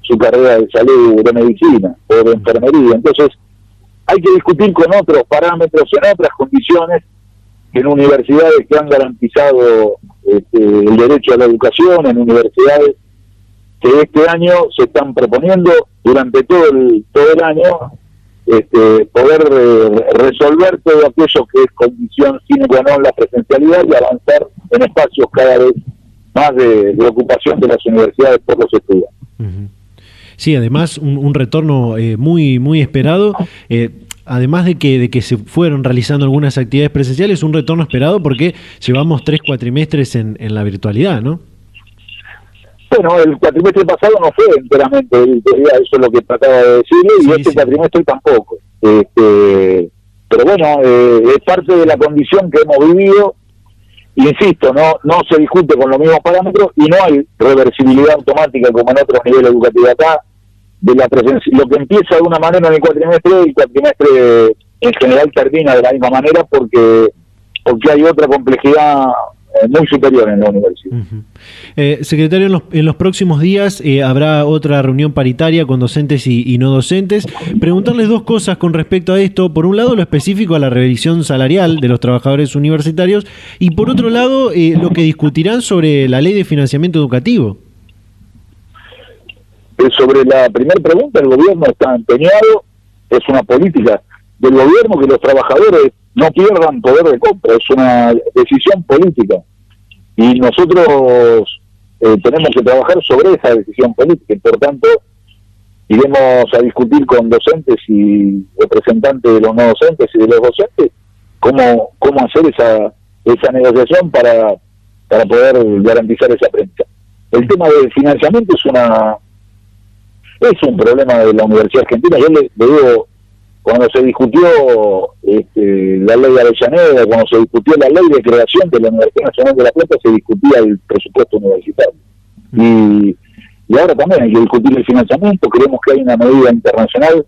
su carrera de salud, de medicina o de enfermería. Entonces, hay que discutir con otros parámetros, en otras condiciones, en universidades que han garantizado este, el derecho a la educación, en universidades que este año se están proponiendo durante todo el, todo el año este, poder resolver todo aquello que es condición sine qua non la presencialidad y avanzar en espacios cada vez más de, ocupación de las universidades por los estudiantes. Sí, además un, retorno eh, muy muy esperado. Eh, además de que, de que se fueron realizando algunas actividades presenciales, un retorno esperado porque llevamos tres cuatrimestres en, en la virtualidad, ¿no? Bueno, el cuatrimestre pasado no fue enteramente eso es lo que trataba de decirle, y este cuatrimestre tampoco. Este, pero bueno, eh, es parte de la condición que hemos vivido. Insisto, no no se discute con los mismos parámetros y no hay reversibilidad automática como en otros niveles educativos acá de la presencia. Lo que empieza de una manera en el cuatrimestre, el cuatrimestre en general termina de la misma manera porque porque hay otra complejidad muy superior en la universidad. Eh, secretario, en los, próximos días eh, habrá otra reunión paritaria con docentes y, no docentes. Preguntarles dos cosas con respecto a esto. Por un lado, lo específico a la revisión salarial de los trabajadores universitarios y por otro lado, lo que discutirán sobre la ley de financiamiento educativo. Sobre la primera pregunta, el gobierno está empeñado, es una política del gobierno que los trabajadores no pierdan poder de compra, es una decisión política. Y nosotros eh, tenemos que trabajar sobre esa decisión política y por tanto iremos a discutir con docentes y representantes de los no docentes y de los docentes cómo, cómo hacer esa, esa negociación para, para poder garantizar esa prensa. El tema del financiamiento es una es un problema de la Universidad Argentina. Yo le digo cuando se discutió este, la ley de Avellaneda, cuando se discutió la ley de creación de la Universidad Nacional de La Plata, se discutía el presupuesto universitario. Y, ahora también hay que discutir el financiamiento. Creemos que hay una medida internacional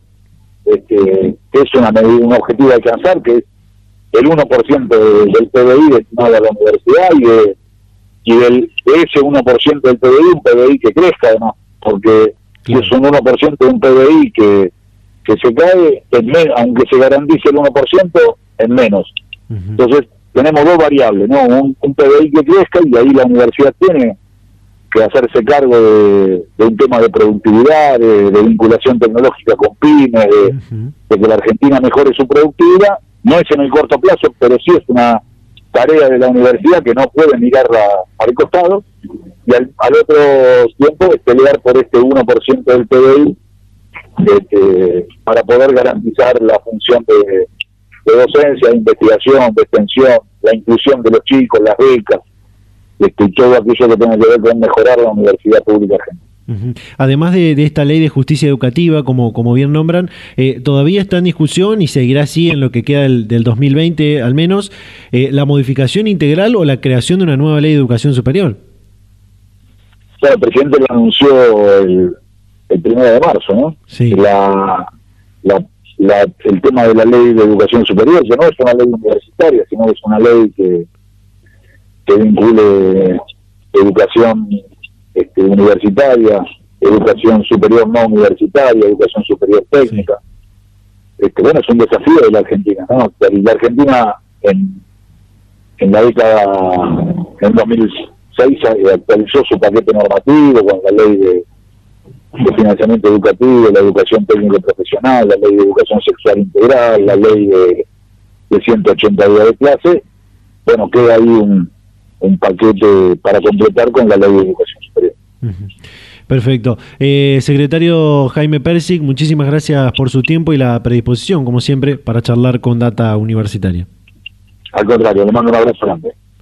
este, que es una medida, un objetivo a alcanzar, que es el 1% del PBI destinado a la universidad y, de, y del, ese 1% del PBI, un PBI que crezca además, porque es un 1% de un PBI que que se cae, en aunque se garantice el 1%, en menos. Entonces, tenemos dos variables, ¿no? Un, PBI que crezca y ahí la universidad tiene que hacerse cargo de, un tema de productividad, de, vinculación tecnológica con pymes, de, que la Argentina mejore su productividad. No es en el corto plazo, pero sí es una tarea de la universidad que no puede mirar al costado. y al, otro tiempo es pelear por este 1% del PBI para poder garantizar la función de, docencia, de investigación, de extensión, la inclusión de los chicos, las becas, este, y todo aquello que tiene que ver con mejorar la universidad pública argentina. Además de, esta ley de justicia educativa, como, como bien nombran, eh, todavía está en discusión y seguirá así en lo que queda del, 2020 al menos, eh, la modificación integral o la creación de una nueva ley de educación superior el presidente lo anunció el, el primero de marzo, ¿no? Sí. La, la, el tema de la ley de educación superior, que no es una ley universitaria, sino es una ley que, que vincule educación este, universitaria, educación superior no universitaria, educación superior técnica. Este, bueno, es un desafío de la Argentina, ¿no? La Argentina en, en la década, en 2000 se actualizó su paquete normativo con la ley de, financiamiento educativo, la educación técnico profesional, la ley de educación sexual integral, la ley de, 180 días de clase. Bueno, queda ahí un, un paquete para completar con la ley de educación superior. Perfecto. Eh, secretario Jaime Persic, muchísimas gracias por su tiempo y la predisposición, como siempre, para charlar con Data Universitaria. Al contrario, le mando un abrazo grande.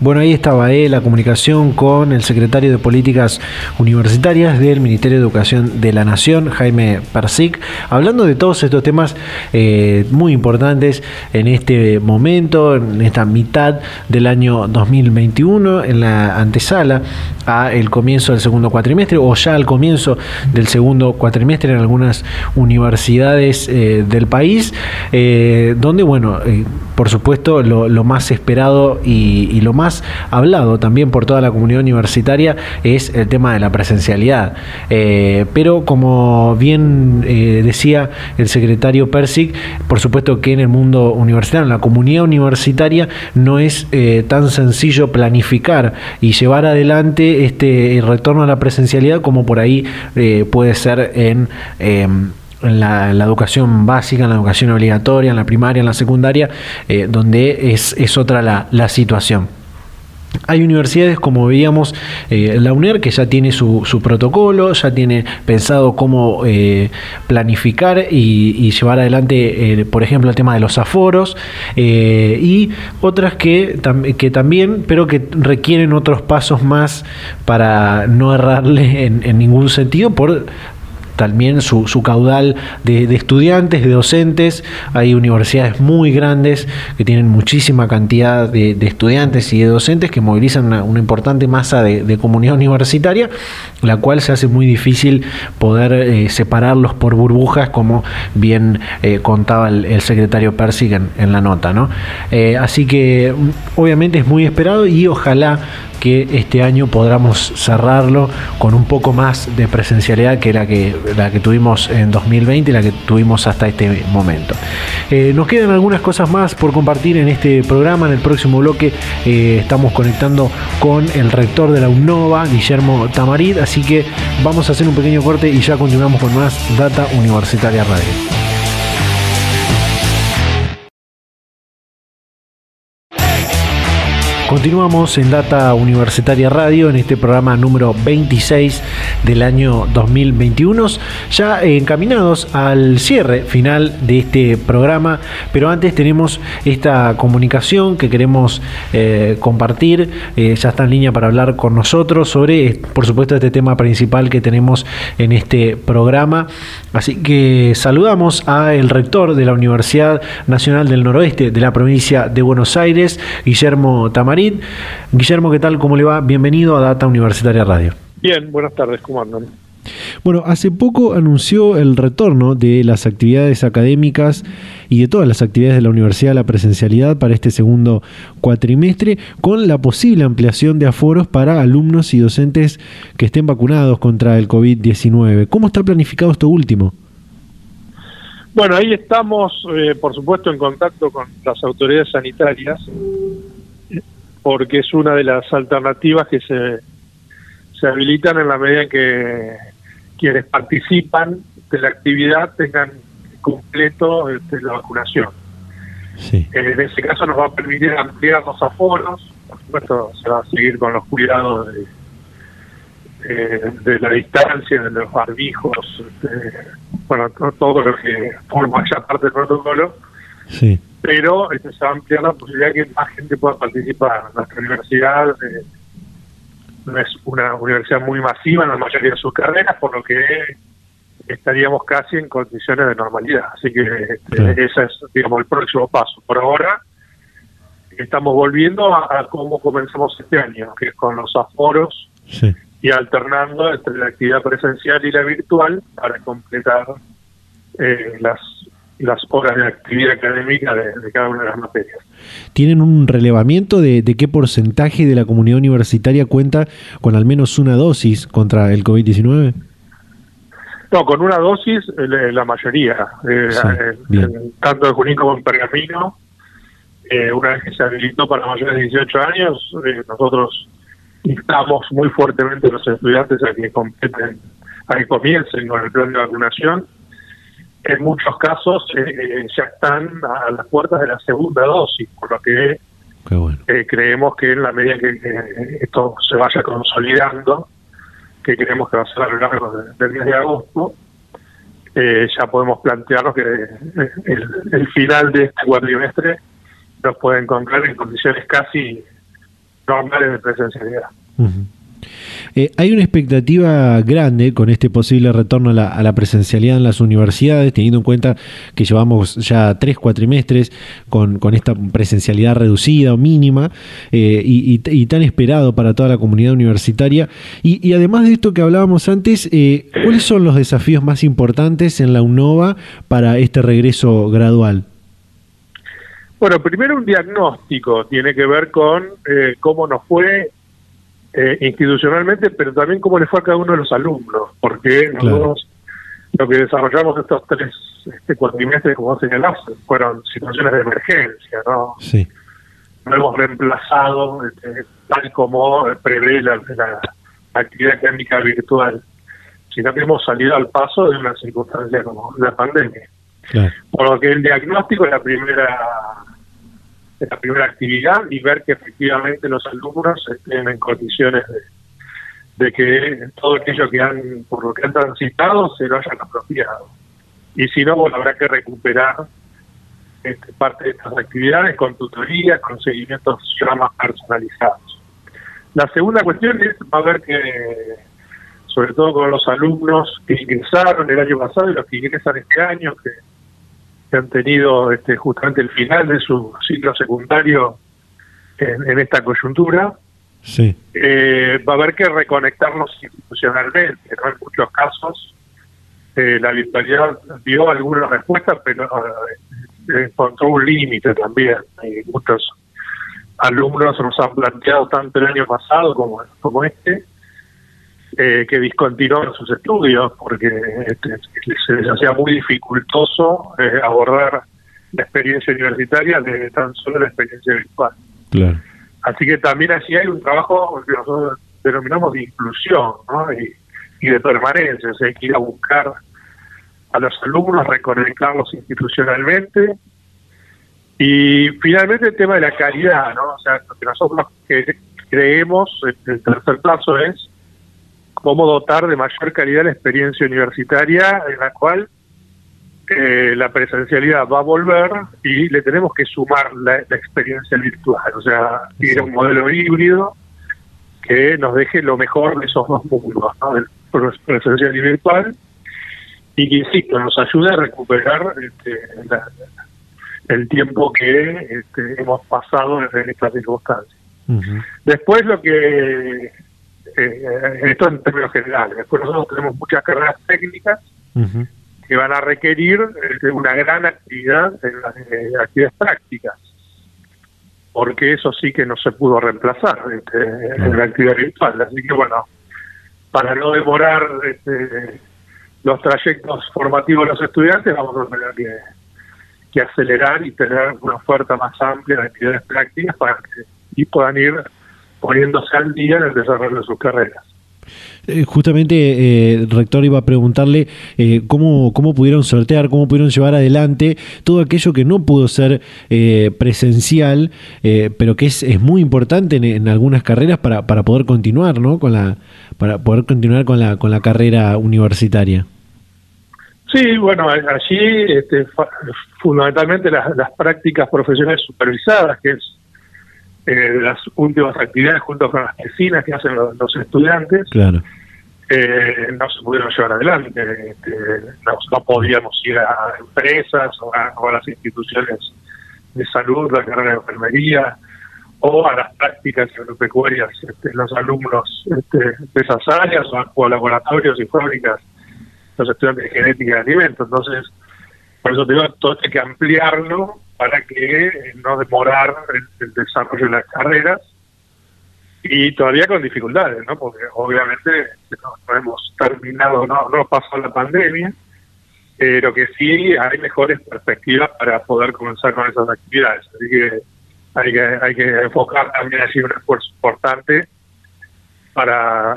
Bueno, ahí estaba eh, la comunicación con el secretario de Políticas Universitarias del Ministerio de Educación de la Nación, Jaime Persic, hablando de todos estos temas eh, muy importantes en este momento, en esta mitad del año 2021, en la antesala a el comienzo del segundo cuatrimestre o ya al comienzo del segundo cuatrimestre en algunas universidades eh, del país, donde, bueno, por supuesto, lo, más esperado y lo más hablado también por toda la comunidad universitaria es el tema de la presencialidad. Eh, pero como bien eh, decía el secretario Persic, por supuesto que en el mundo universitario, en la comunidad universitaria, no es eh, tan sencillo planificar y llevar adelante este retorno a la presencialidad como por ahí puede ser en em, en la, educación básica, en la educación obligatoria, en la primaria, en la secundaria, donde es, es otra la situación. Hay universidades, como veíamos, eh, la UNER, que ya tiene su, protocolo, ya tiene pensado cómo eh, planificar y, llevar adelante, eh, por ejemplo, el tema de los aforos, y otras que, que también, pero que requieren otros pasos más para no errarle en, en ningún sentido por también su, caudal de, estudiantes, de docentes. Hay universidades muy grandes que tienen muchísima cantidad de, estudiantes y de docentes que movilizan una, importante masa de, comunidad universitaria, la cual se hace muy difícil poder eh, separarlos por burbujas, como bien eh, contaba el, secretario Persig en, la nota. ¿no? Eh, así que obviamente es muy esperado y ojalá que este año podamos cerrarlo con un poco más de presencialidad que la que, la que tuvimos en 2020 y la que tuvimos hasta este momento. Eh, nos quedan algunas cosas más por compartir en este programa. En el próximo bloque eh, estamos conectando con el rector de la UNOVA, Guillermo Tamarit, así que vamos a hacer un pequeño corte y ya continuamos con más Data Universitaria Radio. Continuamos en Data Universitaria Radio en este programa número 26 del año 2021, ya encaminados al cierre final de este programa, pero antes tenemos esta comunicación que queremos eh, compartir, eh, ya está en línea para hablar con nosotros sobre, por supuesto, este tema principal que tenemos en este programa. Así que saludamos a el rector de la Universidad Nacional del Noroeste de la provincia de Buenos Aires, Guillermo Tamar Guillermo, ¿qué tal? ¿Cómo le va? Bienvenido a Data Universitaria Radio. Bien, buenas tardes, ¿cómo andan? Bueno, hace poco anunció el retorno de las actividades académicas y de todas las actividades de la universidad a la presencialidad para este segundo cuatrimestre, con la posible ampliación de aforos para alumnos y docentes que estén vacunados contra el COVID-19. ¿Cómo está planificado esto último? Bueno, ahí estamos, eh, por supuesto, en contacto con las autoridades sanitarias, porque es una de las alternativas que se, se habilitan en la medida en que quienes participan de la actividad tengan completo este, la vacunación. Eh, en ese caso nos va a permitir ampliar los aforos, por supuesto se va a seguir con los cuidados de, de la distancia, de los barbijos, bueno, todo lo que forma ya parte del protocolo. Sí. Pero este, se va a ampliar la posibilidad de que más gente pueda participar. Nuestra universidad eh, no es una universidad muy masiva en la mayoría de sus carreras, por lo que estaríamos casi en condiciones de normalidad. Así que este, ese es, digamos, el próximo paso. Por ahora estamos volviendo a, a cómo comenzamos este año, que es con los aforos sí y alternando entre la actividad presencial y la virtual para completar eh, las las horas de actividad académica de, cada una de las materias. ¿Tienen un relevamiento de, qué porcentaje de la comunidad universitaria cuenta con al menos una dosis contra el COVID-19? No, con una dosis la mayoría, eh, tanto en Junín como en Pergamino. Eh, una vez que se habilitó para mayores de 18 años, nosotros instamos muy fuertemente a los estudiantes a que completen, a que comiencen con el plan de vacunación. En muchos casos eh, eh, ya están a las puertas de la segunda dosis, por lo que eh, creemos que en la medida que, esto se vaya consolidando, que creemos que va a ser a lo largo del mes de agosto, ya podemos plantearnos que el, el final de este cuatrimestre nos puede encontrar en condiciones casi normales de presencialidad. Eh, hay una expectativa grande con este posible retorno a la, presencialidad en las universidades, teniendo en cuenta que llevamos ya tres cuatrimestres con, esta presencialidad reducida o mínima eh, y, tan esperado para toda la comunidad universitaria. Y, además de esto que hablábamos antes, eh, ¿cuáles son los desafíos más importantes en la UNOVA para este regreso gradual? Bueno, primero un diagnóstico tiene que ver con cómo nos fue eh, institucionalmente, pero también cómo le fue a cada uno de los alumnos, porque nosotros lo que desarrollamos estos tres este cuatrimestres, como señalás, fueron situaciones de emergencia, ¿no? Sí. No hemos reemplazado este, tal como prevé la, actividad académica virtual, sino que hemos salido al paso de una circunstancia como la pandemia. Por lo que el diagnóstico es la primera la primera actividad y ver que efectivamente los alumnos estén en condiciones de, que todo aquello que han, por lo que han transitado, se lo hayan apropiado. Y si no, bueno, habrá que recuperar este, parte de estas actividades con tutorías, con seguimientos ya más personalizados. La segunda cuestión es, va a ver que, sobre todo con los alumnos que ingresaron el año pasado y los que ingresan este año, que que han tenido este, justamente el final de su ciclo secundario en, esta coyuntura, sí. Eh, va a haber que reconectarnos institucionalmente. En muchos casos eh, la virtualidad dio algunas respuestas, pero eh, encontró un límite también. Y muchos alumnos nos han planteado tanto el año pasado como, como este, eh, que discontinuaron sus estudios porque este, se les hacía muy dificultoso eh, abordar la experiencia universitaria de tan solo la experiencia virtual. Así que también así hay un trabajo que nosotros denominamos de inclusión y, de permanencia, o sea, hay que ir a buscar a los alumnos, reconectarlos institucionalmente. Y finalmente el tema de la calidad, ¿no? O sea, lo que nosotros creemos, el tercer paso es cómo dotar de mayor calidad la experiencia universitaria en la cual eh, la presencialidad va a volver y le tenemos que sumar la, experiencia virtual, o sea, ir a un modelo híbrido que nos deje lo mejor de esos dos mundos, ¿no? el presencial y virtual, y que, insisto, nos ayude a recuperar este, el tiempo que este, hemos pasado en estas circunstancias. Después lo que eh, esto en términos generales. Después nosotros tenemos muchas carreras técnicas que van a requerir este, una gran actividad en las eh, actividades prácticas, porque eso sí que no se pudo reemplazar este, en la actividad virtual. Así que bueno, para no demorar este, los trayectos formativos de los estudiantes, vamos a tener que, que acelerar y tener una oferta más amplia de actividades prácticas para que y puedan ir poniéndose al día en el desarrollo de sus carreras. Eh, justamente, eh, rector, iba a preguntarle eh, cómo, cómo pudieron sortear, cómo pudieron llevar adelante todo aquello que no pudo ser eh, presencial, pero que es, es muy importante en, algunas carreras para, para poder continuar, ¿no? Con la, para poder continuar con la, con la carrera universitaria. Sí, bueno, allí este, fundamentalmente las, las prácticas profesionales supervisadas, que es eh, las últimas actividades junto con las vecinas que hacen los, estudiantes, claro. eh, no se pudieron llevar adelante. Este, no, podíamos ir a empresas o a, las instituciones de salud, la carrera de enfermería o a las prácticas agropecuarias este, los alumnos este, de esas áreas o a, laboratorios y fábricas, los estudiantes de genética de alimentos. Entonces, por eso digo, todo hay que ampliarlo para que eh, no demorar el, desarrollo de las carreras y todavía con dificultades, ¿no? Porque obviamente no, hemos terminado, no, no pasó la pandemia, pero que sí hay mejores perspectivas para poder comenzar con esas actividades. Así que hay que, hay que enfocar también allí un esfuerzo importante para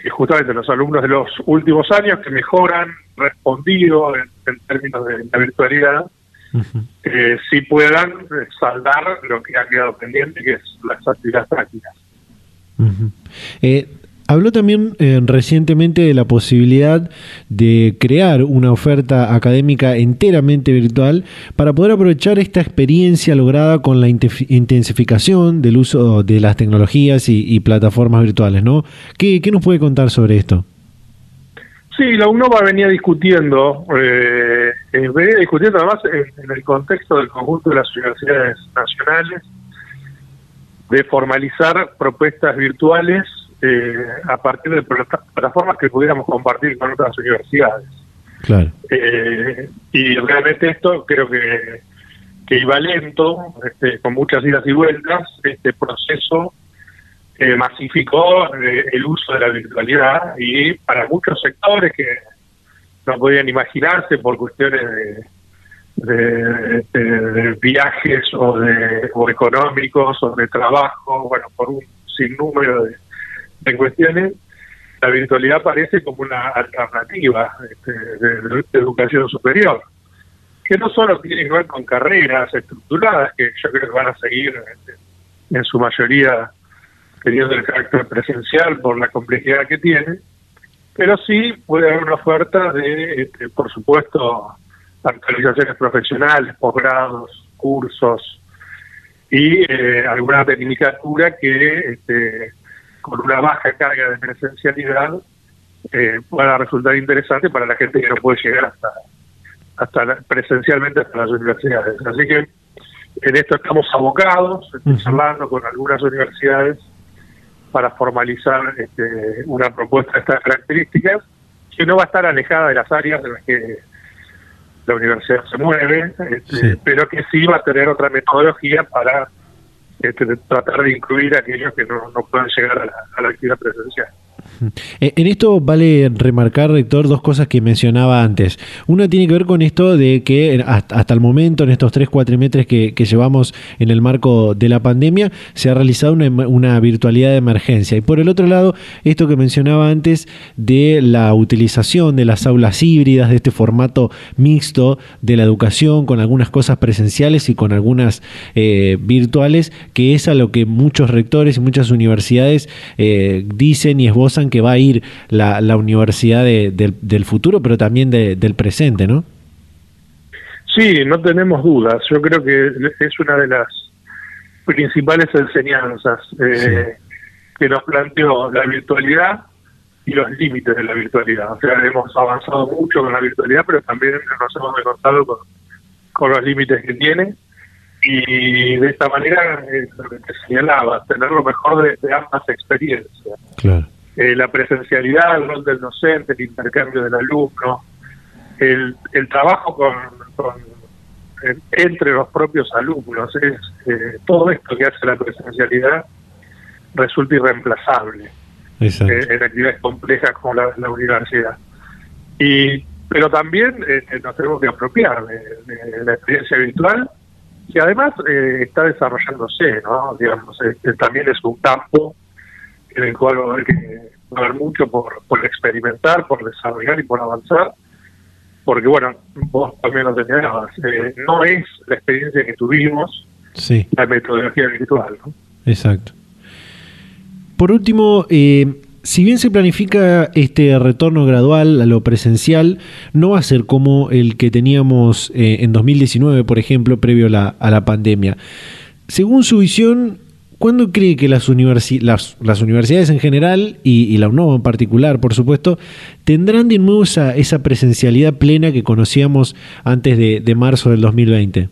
que justamente los alumnos de los últimos años que mejoran respondido en, en términos de la virtualidad, eh, si puedan saldar lo que ha quedado pendiente, que es las actividades prácticas. eh, habló también eh, recientemente de la posibilidad de crear una oferta académica enteramente virtual para poder aprovechar esta experiencia lograda con la intensificación del uso de las tecnologías y, plataformas virtuales, ¿no? ¿Qué, ¿Qué nos puede contar sobre esto? Sí, la UNOVA venía discutiendo, eh, eh, venía discutiendo además en, el contexto del conjunto de las universidades nacionales de formalizar propuestas virtuales eh, a partir de plataformas que pudiéramos compartir con otras universidades. Claro. y realmente esto creo que, que iba lento, este, con muchas idas y vueltas, este proceso eh, masificó el uso de la virtualidad y para muchos sectores que no podían imaginarse por cuestiones de, viajes o de o económicos o de trabajo, bueno, por un sinnúmero de, de cuestiones, la virtualidad parece como una alternativa este, de, educación superior, que no solo tiene que ver con carreras estructuradas, que yo creo que van a seguir en su mayoría teniendo el carácter presencial por la complejidad que tiene, pero sí puede haber una oferta de, este, por supuesto, actualizaciones profesionales, posgrados, cursos y eh, alguna tecnicatura que este, con una baja carga de presencialidad eh, pueda resultar interesante para la gente que no puede llegar hasta hasta presencialmente hasta las universidades. Así que en esto estamos abocados, estoy hablando con algunas universidades para formalizar este, una propuesta de estas características, que no va a estar alejada de las áreas en las que la universidad se mueve, este, pero que sí va a tener otra metodología para este, tratar de incluir a aquellos que no, no puedan llegar a la actividad presencial. Eh, en esto vale remarcar, rector, dos cosas que mencionaba antes. Una tiene que ver con esto de que hasta el momento, en estos tres cuatrimestres que, llevamos en el marco de la pandemia, se ha realizado una, virtualidad de emergencia. Y por el otro lado, esto que mencionaba antes de la utilización de las aulas híbridas, de este formato mixto de la educación, con algunas cosas presenciales y con algunas eh, virtuales, que es a lo que muchos rectores y muchas universidades eh, dicen y esbozan que va a ir la, la universidad del futuro, pero también del presente, ¿no? Sí, no tenemos dudas. Yo creo que es una de las principales enseñanzas eh, que nos planteó la virtualidad y los límites de la virtualidad. O sea, hemos avanzado mucho con la virtualidad, pero también nos hemos encontrado con, con los límites que tiene. Y de esta manera, eh, lo que te señalaba, tener lo mejor de, de ambas experiencias. Claro. Eh, la presencialidad, el rol del docente, el intercambio del alumno, el, el trabajo con, entre los propios alumnos, es eh, todo esto que hace la presencialidad resulta irreemplazable eh, en actividades complejas como la, la universidad. Y, pero también eh, nos tenemos que apropiar de, la experiencia virtual, que además eh, está desarrollándose, ¿no? Digamos, también es un campo en el cual va a haber que va a haber mucho por, por experimentar, por desarrollar y por avanzar, porque bueno, vos también lo señalabas, eh, no es la experiencia que tuvimos sí. la metodología virtual. ¿no? Exacto. Por último, eh, si bien se planifica este retorno gradual a lo presencial, no va a ser como el que teníamos eh, en 2019, por ejemplo, previo la, a la pandemia. Según su visión, ¿Cuándo cree que las, las, universidades en general y, la UNOVA en particular, por supuesto, tendrán de nuevo esa, esa presencialidad plena que conocíamos antes de, marzo del 2020?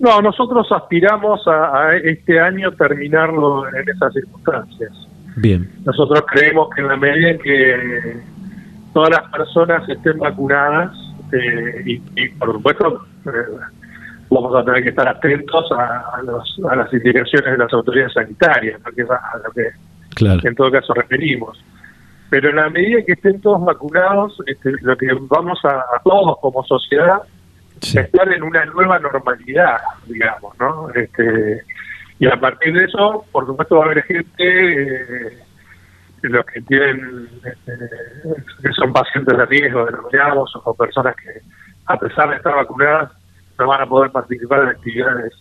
No, nosotros aspiramos a, este año terminarlo en esas circunstancias. Bien. Nosotros creemos que en la medida en que todas las personas estén vacunadas, eh, y, por supuesto, eh, vamos a tener que estar atentos a, las indicaciones de las autoridades sanitarias, porque es a, lo que en todo caso referimos. Pero en la medida que estén todos vacunados, este, lo que vamos a, todos como sociedad es estar en una nueva normalidad, digamos, ¿no? Este, y a partir de eso, por supuesto, va a haber gente, eh, los que tienen, este, que son pacientes de riesgo, denominados, o personas que, a pesar de estar vacunadas, no van a poder participar en actividades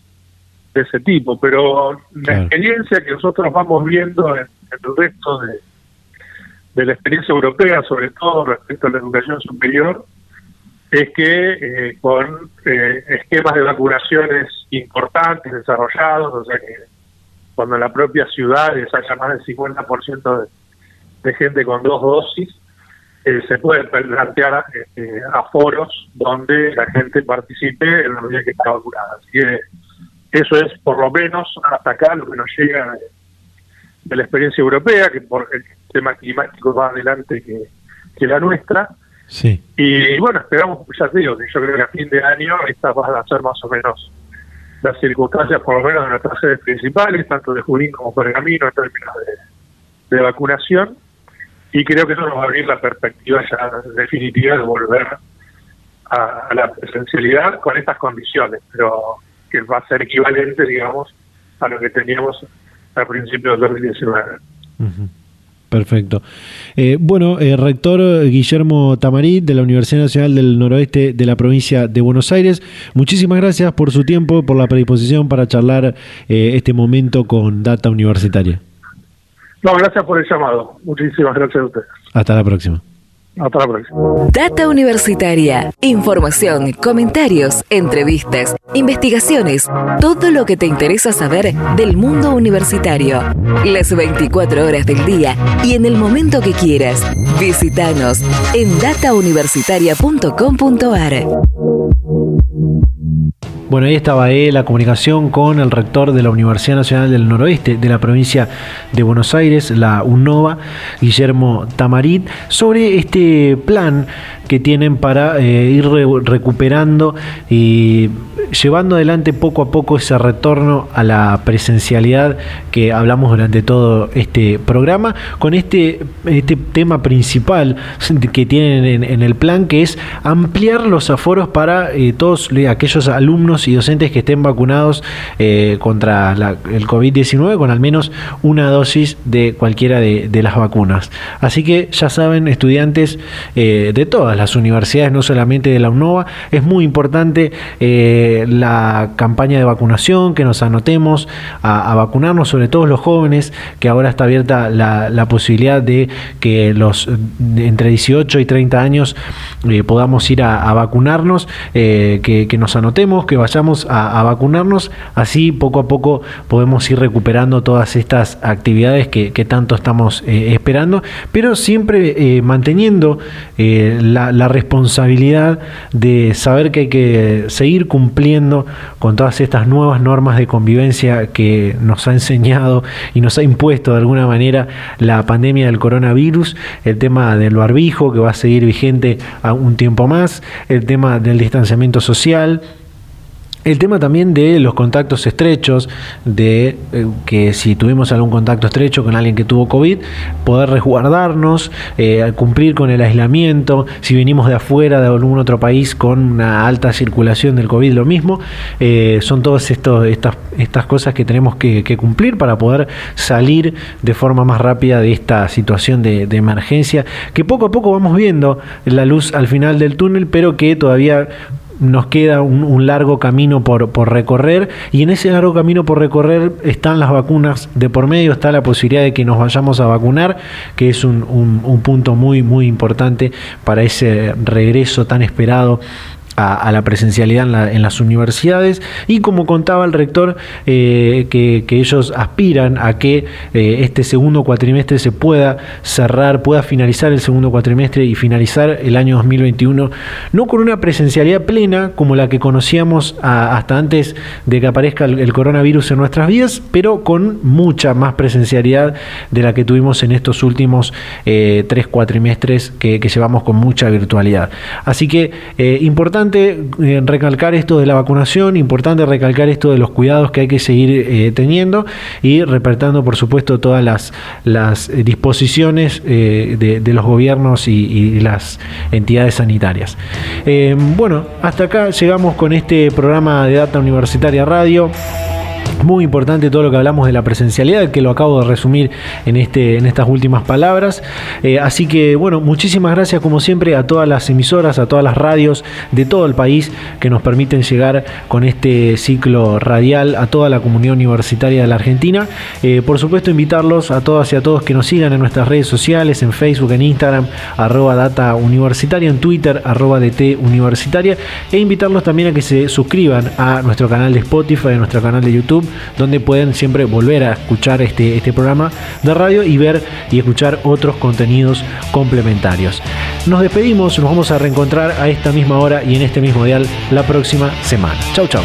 de ese tipo, pero la experiencia que nosotros vamos viendo en, el resto de, de la experiencia europea, sobre todo respecto a la educación superior, es que eh, con eh, esquemas de vacunaciones importantes, desarrollados, o sea que cuando en la propia ciudad haya más del 50% de, de gente con dos dosis, eh, se puede plantear eh, aforos donde la gente participe en la medida que está vacunada. Así que eso es por lo menos hasta acá lo que nos llega de, la experiencia europea, que por el tema climático va adelante que, la nuestra. Sí. Y bueno, esperamos, ya te digo, que yo creo que a fin de año estas van a ser más o menos las circunstancias, por lo menos de nuestras sedes principales, tanto de Junín como Pergamino, en términos de, de vacunación y creo que eso nos va a abrir la perspectiva ya definitiva de volver a, la presencialidad con estas condiciones, pero que va a ser equivalente, digamos, a lo que teníamos al principio del 2019. Perfecto. Eh, bueno, eh, rector Guillermo Tamarit de la Universidad Nacional del Noroeste de la provincia de Buenos Aires, muchísimas gracias por su tiempo, por la predisposición para charlar eh, este momento con Data Universitaria. No, gracias por el llamado. Muchísimas gracias a ustedes. Hasta la próxima. Hasta la próxima. Data Universitaria. Información, comentarios, entrevistas, investigaciones, todo lo que te interesa saber del mundo universitario. Las 24 horas del día y en el momento que quieras. Visítanos en datauniversitaria.com.ar. Bueno, ahí estaba eh, la comunicación con el rector de la Universidad Nacional del Noroeste de la provincia de Buenos Aires, la UNOVA, Guillermo Tamarit, sobre este plan que tienen para eh, ir recuperando y llevando adelante poco a poco ese retorno a la presencialidad que hablamos durante todo este programa, con este, este tema principal que tienen en, el plan, que es ampliar los aforos para eh, todos aquellos alumnos y docentes que estén vacunados eh, contra el COVID-19 con al menos una dosis de cualquiera de, las vacunas. Así que ya saben, estudiantes de todas las universidades, no solamente de la UNOVA. Es muy importante eh, la campaña de vacunación, que nos anotemos a, vacunarnos, sobre todo los jóvenes, que ahora está abierta la, posibilidad de que los entre 18 y 30 años eh, podamos ir a, vacunarnos, eh, que, nos anotemos, que vayamos a, vacunarnos, así poco a poco podemos ir recuperando todas estas actividades que, tanto estamos esperando, pero siempre manteniendo la la responsabilidad de saber que hay que seguir cumpliendo con todas estas nuevas normas de convivencia que nos ha enseñado y nos ha impuesto de alguna manera la pandemia del coronavirus, el tema del barbijo que va a seguir vigente a un tiempo más, el tema del distanciamiento social, El tema también de los contactos estrechos, de eh, que si tuvimos algún contacto estrecho con alguien que tuvo COVID, poder resguardarnos, eh, cumplir con el aislamiento, si venimos de afuera de algún otro país con una alta circulación del COVID, lo mismo, eh, son todas estas, estas cosas que tenemos que, cumplir para poder salir de forma más rápida de esta situación de emergencia, que poco a poco vamos viendo la luz al final del túnel, pero que todavía nos queda un, largo camino por, recorrer y en ese largo camino por recorrer están las vacunas de por medio, está la posibilidad de que nos vayamos a vacunar, que es un, un punto muy, muy importante para ese regreso tan esperado a, la presencialidad en, las universidades y como contaba el rector eh, que, ellos aspiran a que eh, este segundo cuatrimestre se pueda cerrar, pueda finalizar el segundo cuatrimestre y finalizar el año 2021 no con una presencialidad plena como la que conocíamos hasta antes de que aparezca el, coronavirus en nuestras vidas, pero con mucha más presencialidad de la que tuvimos en estos últimos eh, tres cuatrimestres que, que llevamos con mucha virtualidad. Así que importante eh, recalcar esto de la vacunación, importante recalcar esto de los cuidados que hay que seguir eh, teniendo y respetando, por supuesto, todas las, las disposiciones eh, de, los gobiernos y, las entidades sanitarias. bueno, hasta acá llegamos con este programa de Data Universitaria Radio. Muy importante todo lo que hablamos de la presencialidad, que lo acabo de resumir en, este, en estas últimas palabras. Eh, así que, bueno, muchísimas gracias como siempre a todas las emisoras, a todas las radios de todo el país que nos permiten llegar con este ciclo radial a toda la comunidad universitaria de la Argentina. Eh, por supuesto, invitarlos a todas y a todos que nos sigan en nuestras redes sociales, en Facebook, en Instagram, arroba data universitaria, en Twitter, arroba DT universitaria, e invitarlos también a que se suscriban a nuestro canal de Spotify, a nuestro canal de Donde pueden siempre volver a escuchar este, este programa de radio y ver y escuchar otros contenidos complementarios. Nos despedimos, nos vamos a reencontrar a esta misma hora y en este mismo dial la próxima semana. Chau, chau.